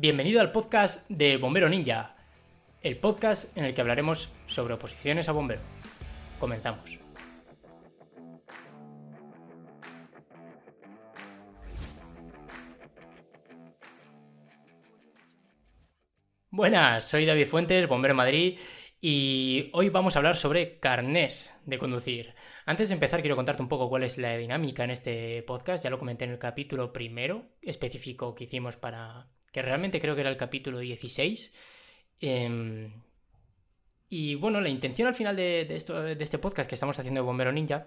Bienvenido al podcast de Bombero Ninja, el podcast en el que hablaremos sobre oposiciones a bombero. Comenzamos. Buenas, soy David Fuentes, bombero Madrid, y hoy vamos a hablar sobre carnés de conducir. Antes de empezar, quiero contarte un poco cuál es la dinámica en este podcast. Ya lo comenté en el capítulo primero específico que hicimos para. Que realmente creo que era el capítulo 16. Em, y bueno, la intención al final de, este podcast que estamos haciendo de Bombero Ninja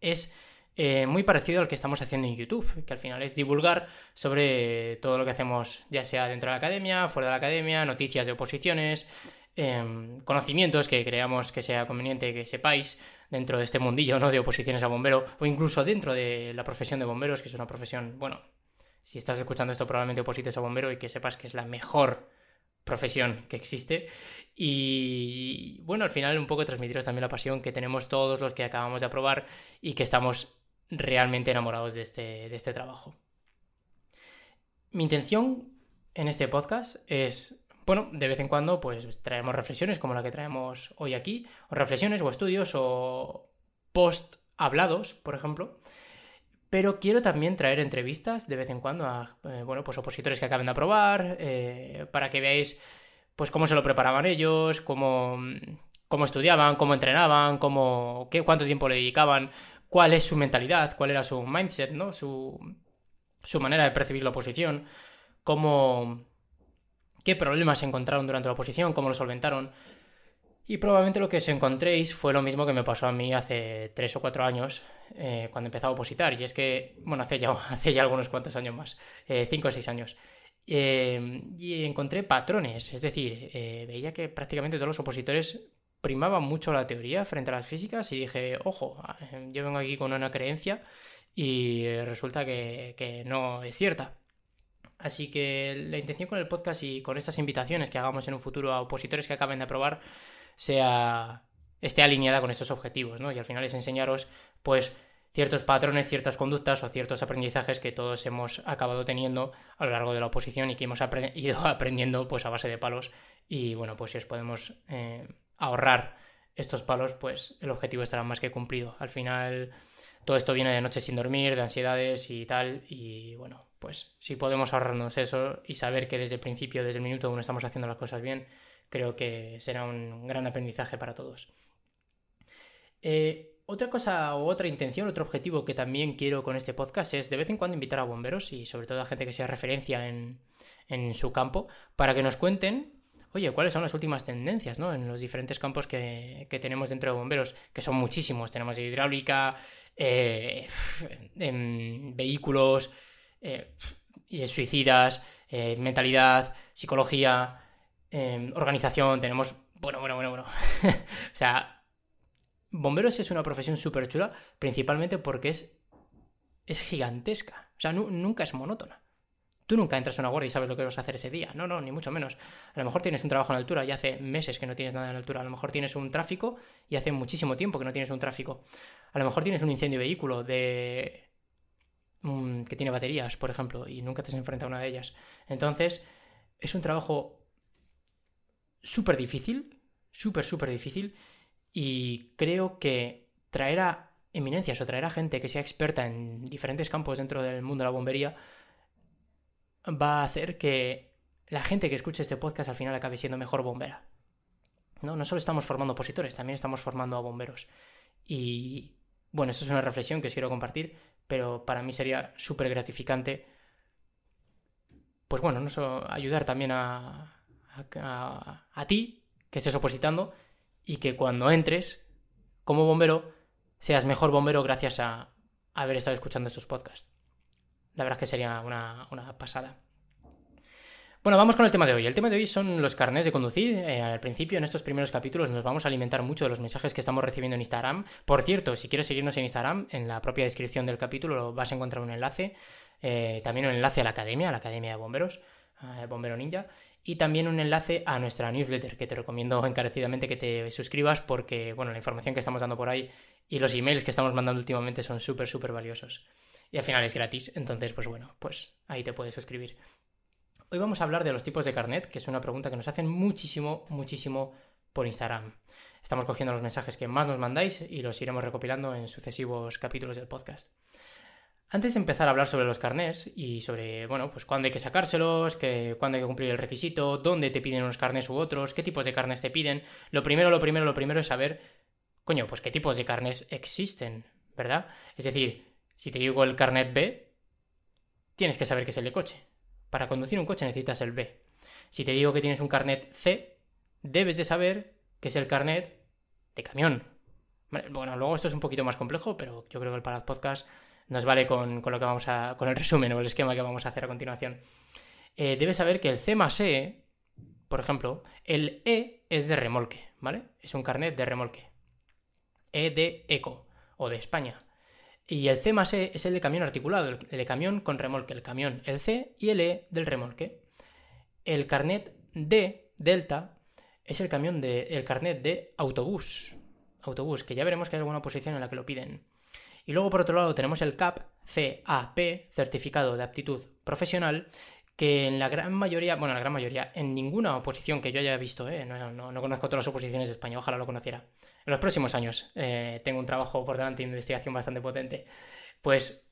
es eh, muy parecido al que estamos haciendo en YouTube, que al final es divulgar sobre todo lo que hacemos, ya sea dentro de la academia, fuera de la academia, noticias de oposiciones, em, conocimientos que creamos que sea conveniente que sepáis dentro de este mundillo, ¿no? De oposiciones a bombero, o incluso dentro de la profesión de bomberos, que es una profesión, bueno, si estás escuchando esto probablemente oposites a bombero y que sepas que es la mejor profesión que existe. Y bueno, al final un poco transmitiros también la pasión que tenemos todos los que acabamos de aprobar y que estamos realmente enamorados de este, de este trabajo. Mi intención en este podcast es, bueno, de vez en cuando pues traemos reflexiones como la que traemos hoy aquí, o reflexiones o estudios o post hablados, por ejemplo. Pero quiero también traer entrevistas de vez en cuando a, eh, bueno, pues opositores que acaben de aprobar, eh, para que veáis pues cómo se lo preparaban ellos, cómo, cómo estudiaban, cómo entrenaban, cómo, qué, cuánto tiempo le dedicaban cuál es su mentalidad, cuál era su mindset, ¿no? Su, su manera de percibir la oposición, cómo, qué problemas encontraron durante la oposición, cómo lo solventaron. Y probablemente lo que os encontréis fue lo mismo que me pasó a mí hace tres o cuatro años, eh, cuando empezaba a opositar. Y es que, bueno, hace ya, hace ya algunos cuantos años más, eh, cinco o seis años. Eh, y encontré patrones, es decir, veía que prácticamente todos los opositores primaba mucho la teoría frente a las físicas y dije, ojo, yo vengo aquí con una creencia y resulta que, no es cierta. Así que la intención con el podcast y con estas invitaciones que hagamos en un futuro a opositores que acaben de aprobar sea esté alineada con estos objetivos, ¿no? Y al final es enseñaros, pues, ciertos patrones, ciertas conductas o ciertos aprendizajes que todos hemos acabado teniendo a lo largo de la oposición y que hemos ido aprendiendo, pues, a base de palos. Y bueno, pues si os podemos eh, ahorrar estos palos, pues el objetivo estará más que cumplido. Al final, todo esto viene de noches sin dormir, de ansiedades y tal, y bueno, pues si podemos ahorrarnos eso y saber que desde el principio, desde el minuto uno estamos haciendo las cosas bien, creo que será un gran aprendizaje para todos. Eh, otra cosa o otra intención, otro objetivo que también quiero con este podcast es de vez en cuando invitar a bomberos y sobre todo a gente que sea referencia en, en su campo para que nos cuenten oye, ¿cuáles son las últimas tendencias ¿no? en los diferentes campos que, tenemos dentro de bomberos? Que son muchísimos. Tenemos hidráulica, eh, vehículos, eh, suicidas, mentalidad, psicología, organización. Tenemos, bueno, bueno, bueno, bueno. o sea, bomberos es una profesión súper chula, principalmente porque es, es gigantesca. O sea, nunca es monótona. Tú nunca entras a una guardia y sabes lo que vas a hacer ese día. No, no, ni mucho menos. A lo mejor tienes un trabajo en altura y hace meses que no tienes nada en altura. A lo mejor tienes un tráfico y hace muchísimo tiempo que no tienes un tráfico. A lo mejor tienes un incendio de vehículo de... Mm, que tiene baterías, por ejemplo, y nunca te has enfrentado a una de ellas. Entonces, es un trabajo súper difícil, súper, súper difícil, y creo que traer a eminencias o traer a gente que sea experta en diferentes campos dentro del mundo de la bombería va a hacer que la gente que escuche este podcast al final acabe siendo mejor bombera. No, no solo estamos formando opositores, también estamos formando a bomberos. Y bueno, esto es una reflexión que os quiero compartir, pero para mí sería súper gratificante, pues bueno, no solo ayudar también a, a, ti, que estés opositando, y que cuando entres como bombero, seas mejor bombero gracias a haber estado escuchando estos podcasts. La verdad es que sería una, pasada. Bueno, vamos con el tema de hoy. El tema de hoy son los carnés de conducir. Eh, al principio, en estos primeros capítulos, nos vamos a alimentar mucho de los mensajes que estamos recibiendo en Instagram. Por cierto, si quieres seguirnos en Instagram, en la propia descripción del capítulo vas a encontrar un enlace. Eh, también un enlace a la academia, a la Academia de Bomberos, Bombero Ninja. Y también un enlace a nuestra newsletter, que te recomiendo encarecidamente que te suscribas porque, bueno, la información que estamos dando por ahí y los emails que estamos mandando últimamente son súper, súper valiosos y al final es gratis. Entonces, pues bueno, pues ahí te puedes suscribir. Hoy vamos a hablar de los tipos de carnet, que es una pregunta que nos hacen muchísimo, muchísimo por Instagram. Estamos cogiendo los mensajes que más nos mandáis y los iremos recopilando en sucesivos capítulos del podcast. Antes de empezar a hablar sobre los carnés y sobre, bueno, pues cuándo hay que sacárselos, que, cuándo hay que cumplir el requisito, dónde te piden unos carnés u otros, qué tipos de carnes te piden, lo primero, lo primero, lo primero es saber, coño, pues qué tipos de carnes existen, ¿verdad? Es decir, si te digo el carnet B, tienes que saber qué es el de coche. Para conducir un coche necesitas el B. Si te digo que tienes un carnet C, debes de saber que es el carnet de camión. Bueno, luego esto es un poquito más complejo, pero yo creo que el Parad Podcast nos vale con, lo que vamos a. con el resumen o el esquema que vamos a hacer a continuación. Eh, debes saber que el C más E, por ejemplo, el E es de remolque, ¿vale? Es un carnet de remolque. E de eco o de España. Y el C más E es el de camión articulado, el de camión con remolque, el camión, el C y el E del remolque. El carnet D, Delta, es el camión de, el carnet de autobús. Autobús, que ya veremos que hay alguna posición en la que lo piden. Y luego por otro lado tenemos el CAP, CAP, Certificado de Aptitud Profesional, que en la gran mayoría, bueno, en la gran mayoría, en ninguna oposición que yo haya visto, ¿eh? no, conozco todas las oposiciones de España, ojalá lo conociera. En los próximos años eh, tengo un trabajo por delante de investigación bastante potente. Pues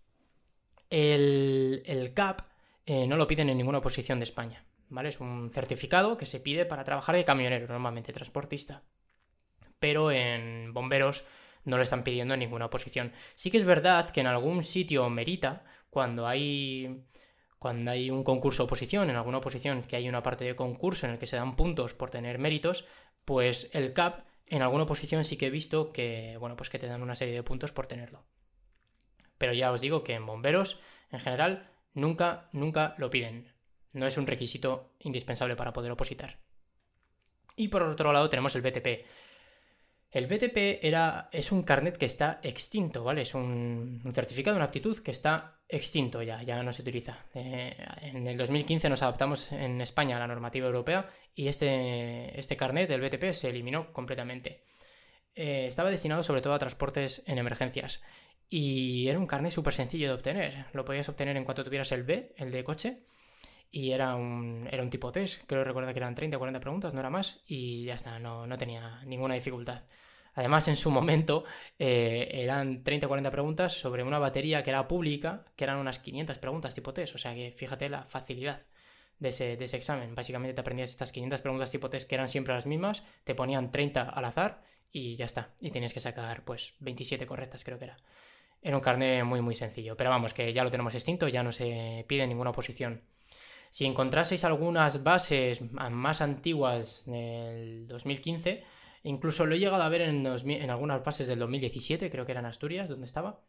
el, el CAP eh, no lo piden en ninguna oposición de España, ¿vale? Es un certificado que se pide para trabajar de camionero, normalmente transportista. Pero en bomberos no lo están pidiendo en ninguna oposición. Sí que es verdad que en algún sitio merita, cuando hay cuando hay un concurso oposición, en alguna oposición que hay una parte de concurso en el que se dan puntos por tener méritos, pues el CAP en alguna oposición sí que he visto que, bueno, pues que te dan una serie de puntos por tenerlo. Pero ya os digo que en bomberos, en general, nunca, nunca lo piden. No es un requisito indispensable para poder opositar. Y por otro lado tenemos el BTP. El BTP era, es un carnet que está extinto, ¿vale? Es un, certificado, una aptitud que está extinto ya, ya no se utiliza. Eh, en el 2015 nos adaptamos en España a la normativa europea y este, este carnet del BTP se eliminó completamente. Eh, estaba destinado sobre todo a transportes en emergencias y era un carnet súper sencillo de obtener. Lo podías obtener en cuanto tuvieras el B, el de coche, y era un, era un tipo test, creo recuerda que eran 30 o 40 preguntas, no era más, y ya está, no, no tenía ninguna dificultad. Además, en su momento eh, eran 30 o 40 preguntas sobre una batería que era pública, que eran unas 500 preguntas tipo test, o sea que fíjate la facilidad de ese, de ese examen. Básicamente te aprendías estas 500 preguntas tipo test que eran siempre las mismas, te ponían 30 al azar y ya está, y tienes que sacar pues 27 correctas creo que era. Era un carnet muy muy sencillo, pero vamos, que ya lo tenemos extinto, ya no se pide ninguna oposición. Si encontraseis algunas bases más antiguas del 2015, incluso lo he llegado a ver en, algunas bases del 2017, creo que era en Asturias, donde estaba,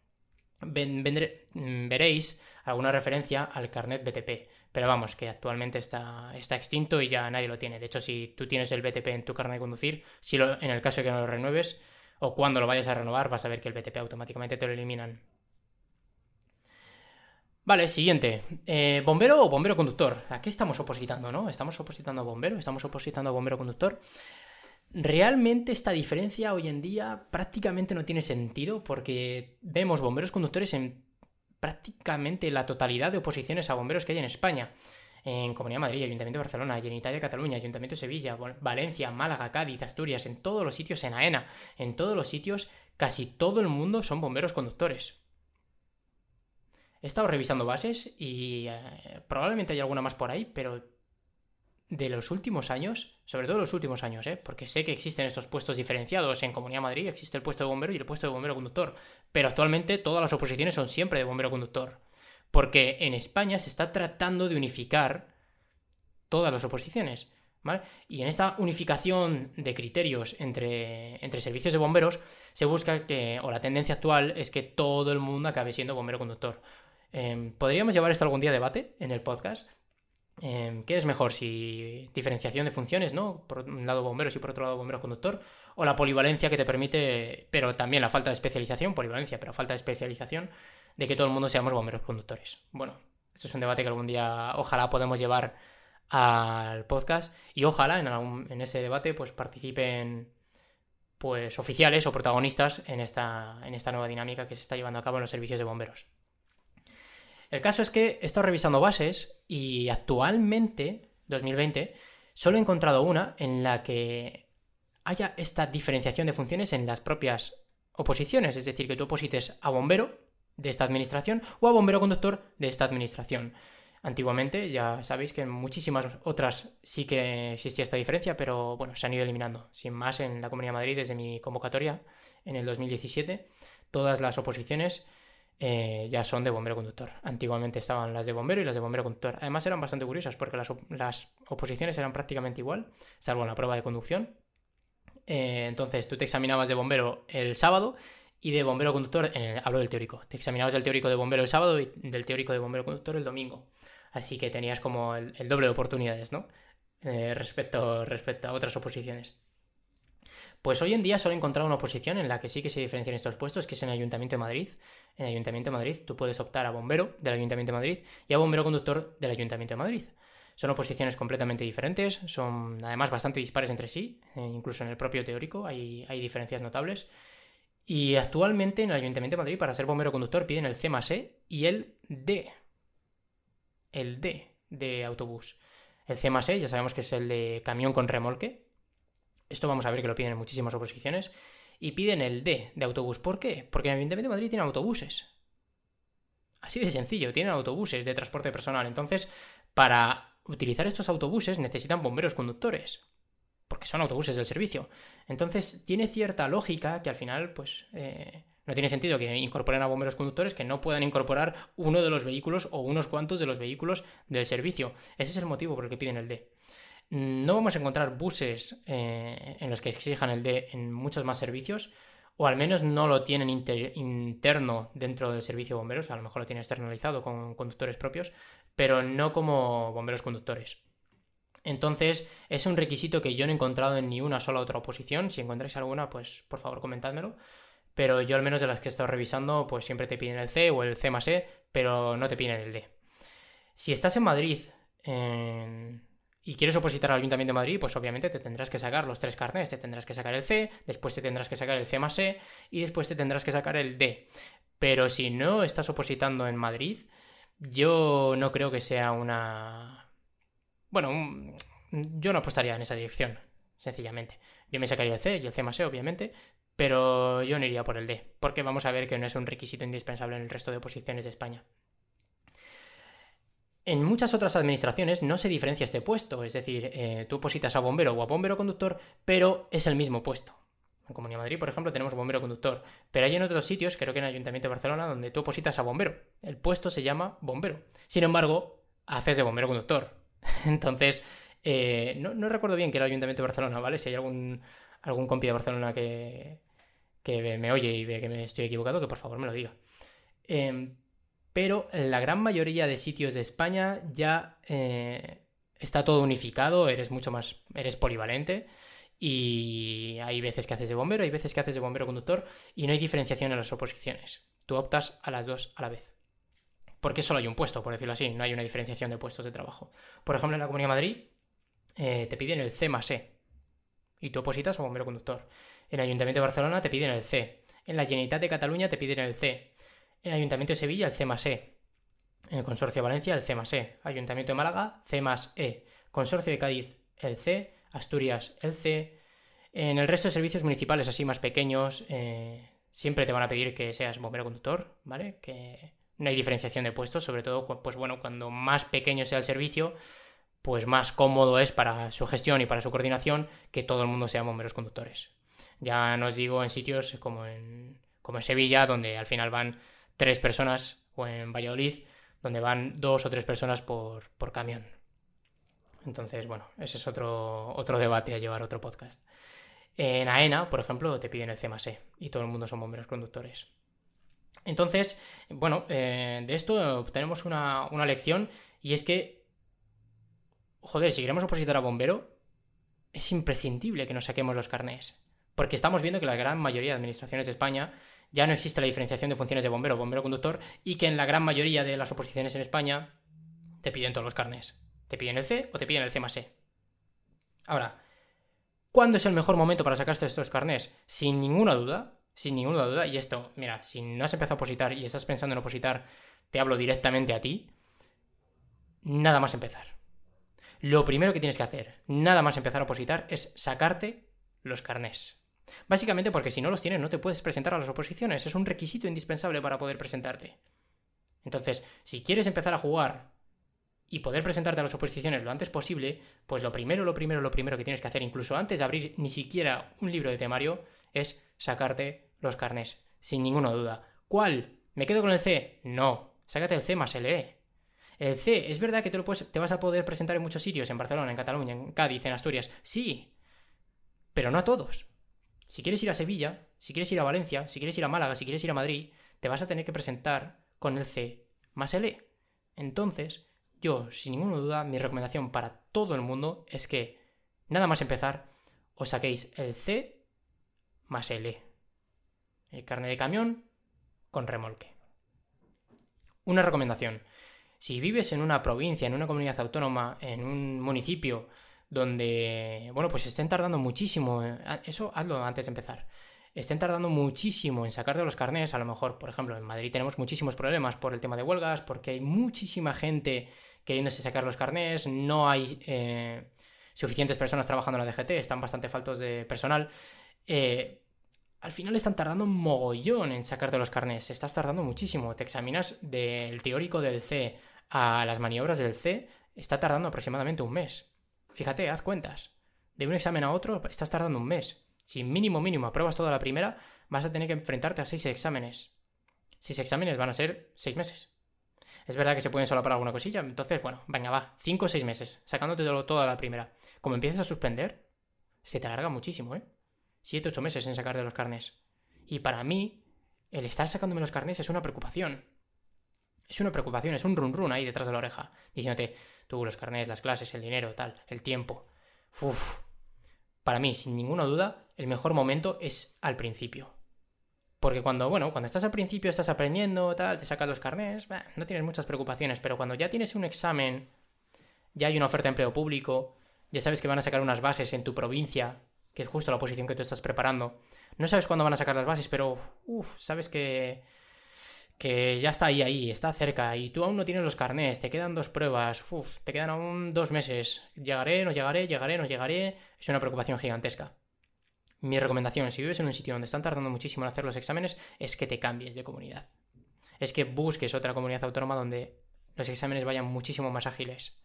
veréis alguna referencia al carnet BTP. Pero vamos, que actualmente está, está extinto y ya nadie lo tiene. De hecho, si tú tienes el BTP en tu carnet de conducir, si en el caso de que no lo renueves o cuando lo vayas a renovar, vas a ver que el BTP automáticamente te lo eliminan. Vale, siguiente. Eh, ¿Bombero o bombero conductor? ¿A qué estamos opositando, no? ¿Estamos opositando a bombero? ¿Estamos opositando a bombero conductor? Realmente esta diferencia hoy en día prácticamente no tiene sentido porque vemos bomberos conductores en prácticamente la totalidad de oposiciones a bomberos que hay en España. En Comunidad de Madrid, Ayuntamiento de Barcelona, Generalitat de Cataluña, Ayuntamiento de Sevilla, Valencia, Málaga, Cádiz, Asturias, en todos los sitios, en AENA, en todos los sitios, casi todo el mundo son bomberos conductores. He estado revisando bases y eh, probablemente hay alguna más por ahí, pero de los últimos años, sobre todo los últimos años, ¿eh? porque sé que existen estos puestos diferenciados. En Comunidad Madrid existe el puesto de bombero y el puesto de bombero conductor, pero actualmente todas las oposiciones son siempre de bombero conductor, porque en España se está tratando de unificar todas las oposiciones. ¿Vale? Y en esta unificación de criterios entre, entre, servicios de bomberos se busca que, o la tendencia actual es que todo el mundo acabe siendo bombero conductor. Em, Podríamos llevar esto algún día a debate en el podcast. Em, ¿Qué es mejor? Si diferenciación de funciones, ¿no? Por un lado bomberos y por otro lado bomberos conductor. O la polivalencia que te permite, pero también la falta de especialización, polivalencia, pero falta de especialización, de que todo el mundo seamos bomberos conductores. Bueno, esto es un debate que algún día ojalá podemos llevar al podcast y ojalá en, en ese debate pues participen pues oficiales o protagonistas en esta, en esta nueva dinámica que se está llevando a cabo en los servicios de bomberos. El caso es que he estado revisando bases y actualmente, 2020, solo he encontrado una en la que haya esta diferenciación de funciones en las propias oposiciones, es decir, que tú oposites a bombero de esta administración o a bombero conductor de esta administración. Antiguamente ya sabéis que en muchísimas otras sí que existía esta diferencia, pero bueno, se han ido eliminando. Sin más, en la Comunidad de Madrid, desde mi convocatoria en el 2017, todas las oposiciones eh, ya son de bombero conductor. Antiguamente estaban las de bombero y las de bombero conductor. Además eran bastante curiosas porque las, oposiciones eran prácticamente igual, salvo en la prueba de conducción. Eh, entonces tú te examinabas de bombero el sábado y de bombero conductor, en hablo del teórico, te examinabas del teórico de bombero el sábado y del teórico de bombero conductor el domingo. Así que tenías como el, doble de oportunidades, ¿no? Eh, respecto, respecto a otras oposiciones. Pues hoy en día solo he encontrado una oposición en la que sí que se diferencian estos puestos, que es en el Ayuntamiento de Madrid. En el Ayuntamiento de Madrid tú puedes optar a bombero del Ayuntamiento de Madrid y a bombero conductor del Ayuntamiento de Madrid. Son oposiciones completamente diferentes, son además bastante dispares entre sí, eh, incluso en el propio teórico hay, hay, diferencias notables. Y actualmente en el Ayuntamiento de Madrid para ser bombero conductor piden el C más E y el D el D de autobús. El C más E ya sabemos que es el de camión con remolque. Esto vamos a ver que lo piden en muchísimas oposiciones. Y piden el D de autobús. ¿Por qué? Porque el Ayuntamiento de Madrid tienen autobuses. Así de sencillo, tienen autobuses de transporte personal. Entonces, para utilizar estos autobuses necesitan bomberos conductores. Porque son autobuses del servicio. Entonces, tiene cierta lógica que al final, pues, eh, no tiene sentido que incorporen a bomberos conductores que no puedan incorporar uno de los vehículos o unos cuantos de los vehículos del servicio. Ese es el motivo por el que piden el D. No vamos a encontrar buses eh, en los que exijan el D en muchos más servicios, o al menos no lo tienen interno dentro del servicio de bomberos, a lo mejor lo tienen externalizado con conductores propios, pero no como bomberos conductores. Entonces, es un requisito que yo no he encontrado en ni una sola otra oposición. Si encontráis alguna, pues por favor comentádmelo pero yo al menos de las que he estado revisando, pues siempre te piden el C o el C más E, pero no te piden el D. Si estás en Madrid y quieres opositar al Ayuntamiento de Madrid, pues obviamente te tendrás que sacar los tres carnets, te tendrás que sacar el C, después te tendrás que sacar el C más E y después te tendrás que sacar el D. Pero si no estás opositando en Madrid, yo no creo que sea una... Bueno, yo no apostaría en esa dirección, sencillamente. Yo me sacaría el C y el C más E, obviamente, pero yo no iría por el D, porque vamos a ver que no es un requisito indispensable en el resto de oposiciones de España. En muchas otras administraciones no se diferencia este puesto, es decir, eh, tú opositas a bombero o a bombero conductor, pero es el mismo puesto. En Comunidad Madrid, por ejemplo, tenemos bombero conductor, pero hay en otros sitios, creo que en el Ayuntamiento de Barcelona, donde tú opositas a bombero. El puesto se llama bombero. Sin embargo, haces de bombero conductor. Entonces, eh, no, recuerdo bien que era el Ayuntamiento de Barcelona, ¿vale? Si hay algún, algún compi de Barcelona que, que me oye y ve que me estoy equivocado, que por favor me lo diga. Em, pero en la gran mayoría de sitios de España ya eh, está todo unificado, eres mucho más, eres polivalente y hay veces que haces de bombero, hay veces que haces de bombero conductor y no hay diferenciación en las oposiciones. Tú optas a las dos a la vez. Porque solo hay un puesto, por decirlo así, no hay una diferenciación de puestos de trabajo. Por ejemplo, en la Comunidad de Madrid eh, te piden el C más E, y tú opositas a bombero conductor. En el Ayuntamiento de Barcelona te piden el C. En la Generalitat de Cataluña te piden el C. El Ayuntamiento de Sevilla el C más E. En el Consorcio de Valencia el C más E. Ayuntamiento de Málaga C más E. Consorcio de Cádiz el C. Asturias el C. En el resto de servicios municipales así más pequeños eh, siempre te van a pedir que seas bombero conductor, ¿vale? Que no hay diferenciación de puestos, sobre todo pues bueno, cuando más pequeño sea el servicio, pues más cómodo es para su gestión y para su coordinación que todo el mundo sea bomberos conductores. Ya no os digo en sitios como en, como en Sevilla, donde al final van tres personas, o en Valladolid, donde van dos o tres personas por, camión. Entonces, bueno, ese es otro, otro debate a llevar otro podcast. En AENA, por ejemplo, te piden el C e y todo el mundo son bomberos conductores. Entonces, bueno, eh, de esto tenemos una, una lección y es que joder, si queremos opositar a bombero, es imprescindible que nos saquemos los carnés. Porque estamos viendo que la gran mayoría de administraciones de España ya no existe la diferenciación de funciones de bombero, bombero conductor, y que en la gran mayoría de las oposiciones en España te piden todos los carnés. Te piden el C o te piden el C más E. Ahora, ¿cuándo es el mejor momento para sacarse estos carnés? Sin ninguna duda, sin ninguna duda, y esto, mira, si no has empezado a opositar y estás pensando en opositar, te hablo directamente a ti, nada más empezar. Lo primero que tienes que hacer, nada más empezar a opositar, es sacarte los carnés. Básicamente porque si no los tienes no te puedes presentar a las oposiciones, es un requisito indispensable para poder presentarte. Entonces, si quieres empezar a jugar y poder presentarte a las oposiciones lo antes posible, pues lo primero, lo primero, lo primero que tienes que hacer, incluso antes de abrir ni siquiera un libro de temario, es sacarte los carnés, sin ninguna duda. ¿Cuál? ¿Me quedo con el C? No, sácate el C más el E. El C, es verdad que te, lo puedes, te vas a poder presentar en muchos sitios, en Barcelona, en Cataluña, en Cádiz, en Asturias, sí, pero no a todos. Si quieres ir a Sevilla, si quieres ir a Valencia, si quieres ir a Málaga, si quieres ir a Madrid, te vas a tener que presentar con el C más el E. Entonces, yo, sin ninguna duda, mi recomendación para todo el mundo es que, nada más empezar, os saquéis el C más el E. El carne de camión con remolque. Una recomendación. Si vives en una provincia, en una comunidad autónoma, en un municipio donde, bueno, pues estén tardando muchísimo, eh, eso hazlo antes de empezar, estén tardando muchísimo en sacar de los carnés, a lo mejor, por ejemplo, en Madrid tenemos muchísimos problemas por el tema de huelgas, porque hay muchísima gente queriéndose sacar los carnés, no hay eh, suficientes personas trabajando en la DGT, están bastante faltos de personal. Eh, al final están tardando un mogollón en sacarte los carnés, estás tardando muchísimo. Te examinas del teórico del C a las maniobras del C, está tardando aproximadamente un mes. Fíjate, haz cuentas. De un examen a otro estás tardando un mes. Si mínimo mínimo apruebas toda la primera, vas a tener que enfrentarte a seis exámenes. Seis exámenes van a ser seis meses. Es verdad que se pueden solapar alguna cosilla, entonces, bueno, venga, va, cinco o seis meses, sacándote toda la primera. Como empieces a suspender, se te alarga muchísimo, ¿eh? Siete, ocho meses en sacar de los carnes. Y para mí, el estar sacándome los carnes es una preocupación. Es una preocupación, es un run run ahí detrás de la oreja, diciéndote, tú, los carnés, las clases, el dinero, tal, el tiempo. Uf. Para mí, sin ninguna duda, el mejor momento es al principio. Porque cuando, bueno, cuando estás al principio, estás aprendiendo, tal, te sacas los carnés, no tienes muchas preocupaciones, pero cuando ya tienes un examen, ya hay una oferta de empleo público, ya sabes que van a sacar unas bases en tu provincia, que es justo la posición que tú estás preparando. No sabes cuándo van a sacar las bases, pero uf, sabes que que ya está ahí, ahí, está cerca, y tú aún no tienes los carnés, te quedan dos pruebas, uf, te quedan aún dos meses, llegaré, no llegaré, llegaré, no llegaré, es una preocupación gigantesca. Mi recomendación, si vives en un sitio donde están tardando muchísimo en hacer los exámenes, es que te cambies de comunidad. Es que busques otra comunidad autónoma donde los exámenes vayan muchísimo más ágiles.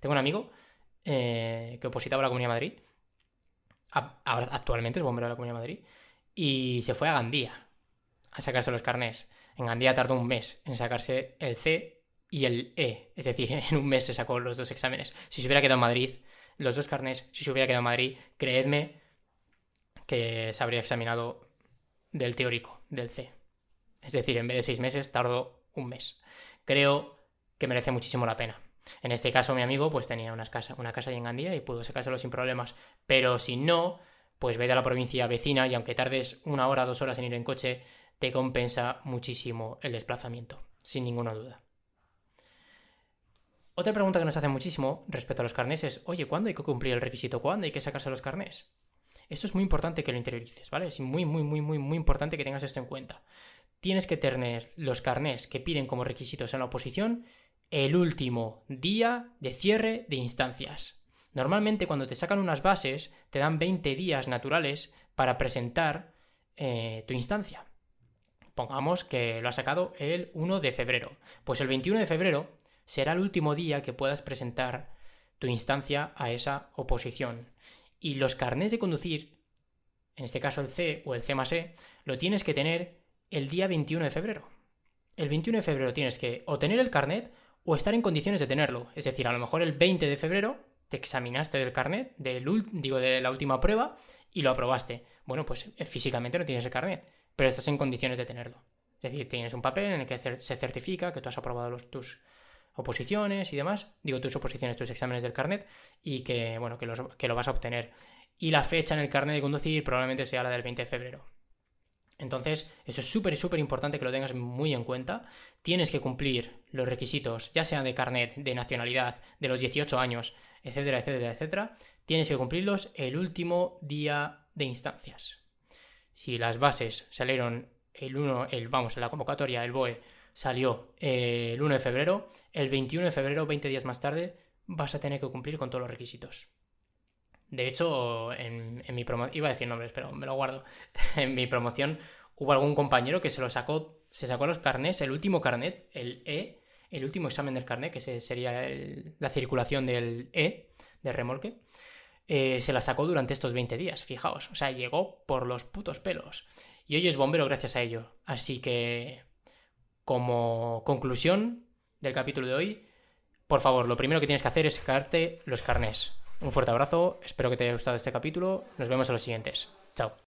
Tengo un amigo eh, que opositaba a la Comunidad de Madrid, ahora actualmente es bombero de la Comunidad de Madrid, y se fue a Gandía a sacarse los carnés. En Gandía tardó un mes en sacarse el C y el E. Es decir, en un mes se sacó los dos exámenes. Si se hubiera quedado en Madrid, los dos carnés, si se hubiera quedado en Madrid, creedme que se habría examinado del teórico, del C. Es decir, en vez de seis meses, tardó un mes. Creo que merece muchísimo la pena. En este caso, mi amigo, pues tenía una casa, una casa en Gandía y pudo sacárselo sin problemas. Pero si no, pues vete a la provincia vecina y aunque tardes una hora, dos horas en ir en coche, te compensa muchísimo el desplazamiento, sin ninguna duda. Otra pregunta que nos hace muchísimo respecto a los carnés es, oye, ¿cuándo hay que cumplir el requisito? ¿Cuándo hay que sacarse los carnés? Esto es muy importante que lo interiorices, ¿vale? Es muy, muy, muy, muy, muy importante que tengas esto en cuenta. Tienes que tener los carnés que piden como requisitos en la oposición el último día de cierre de instancias. Normalmente cuando te sacan unas bases te dan 20 días naturales para presentar eh, tu instancia. Pongamos que lo ha sacado el 1 de febrero. Pues el 21 de febrero será el último día que puedas presentar tu instancia a esa oposición. Y los carnés de conducir, en este caso el C o el C más E, lo tienes que tener el día 21 de febrero. El 21 de febrero tienes que o tener el carnet o estar en condiciones de tenerlo. Es decir, a lo mejor el 20 de febrero te examinaste del carnet, del, digo, de la última prueba, y lo aprobaste. Bueno, pues eh, físicamente no tienes el carnet pero estás en condiciones de tenerlo. Es decir, tienes un papel en el que se certifica que tú has aprobado tus oposiciones y demás, digo tus oposiciones, tus exámenes del carnet, y que, bueno, que, que lo vas a obtener. Y la fecha en el carnet de conducir probablemente sea la del 20 de febrero. Entonces, eso es súper, súper importante que lo tengas muy en cuenta. Tienes que cumplir los requisitos, ya sean de carnet, de nacionalidad, de los 18 años, etcétera, etcétera, etcétera. Tienes que cumplirlos el último día de instancias. Si las bases salieron el 1, el, vamos, la convocatoria, el BOE salió eh, el 1 de febrero, el 21 de febrero, 20 días más tarde, vas a tener que cumplir con todos los requisitos. De hecho, en, mi promoción, iba a decir nombres, pero me lo guardo. en mi promoción hubo algún compañero que se lo sacó, se sacó los carnets, el último carnet, el E, el último examen del carnet, que sería la circulación del E, del remolque, eh, se la sacó durante estos 20 días, fijaos. O sea, llegó por los putos pelos. Y hoy es bombero gracias a ello. Así que, como conclusión del capítulo de hoy, por favor, lo primero que tienes que hacer es sacarte los carnés. Un fuerte abrazo, espero que te haya gustado este capítulo, nos vemos en los siguientes. Chao.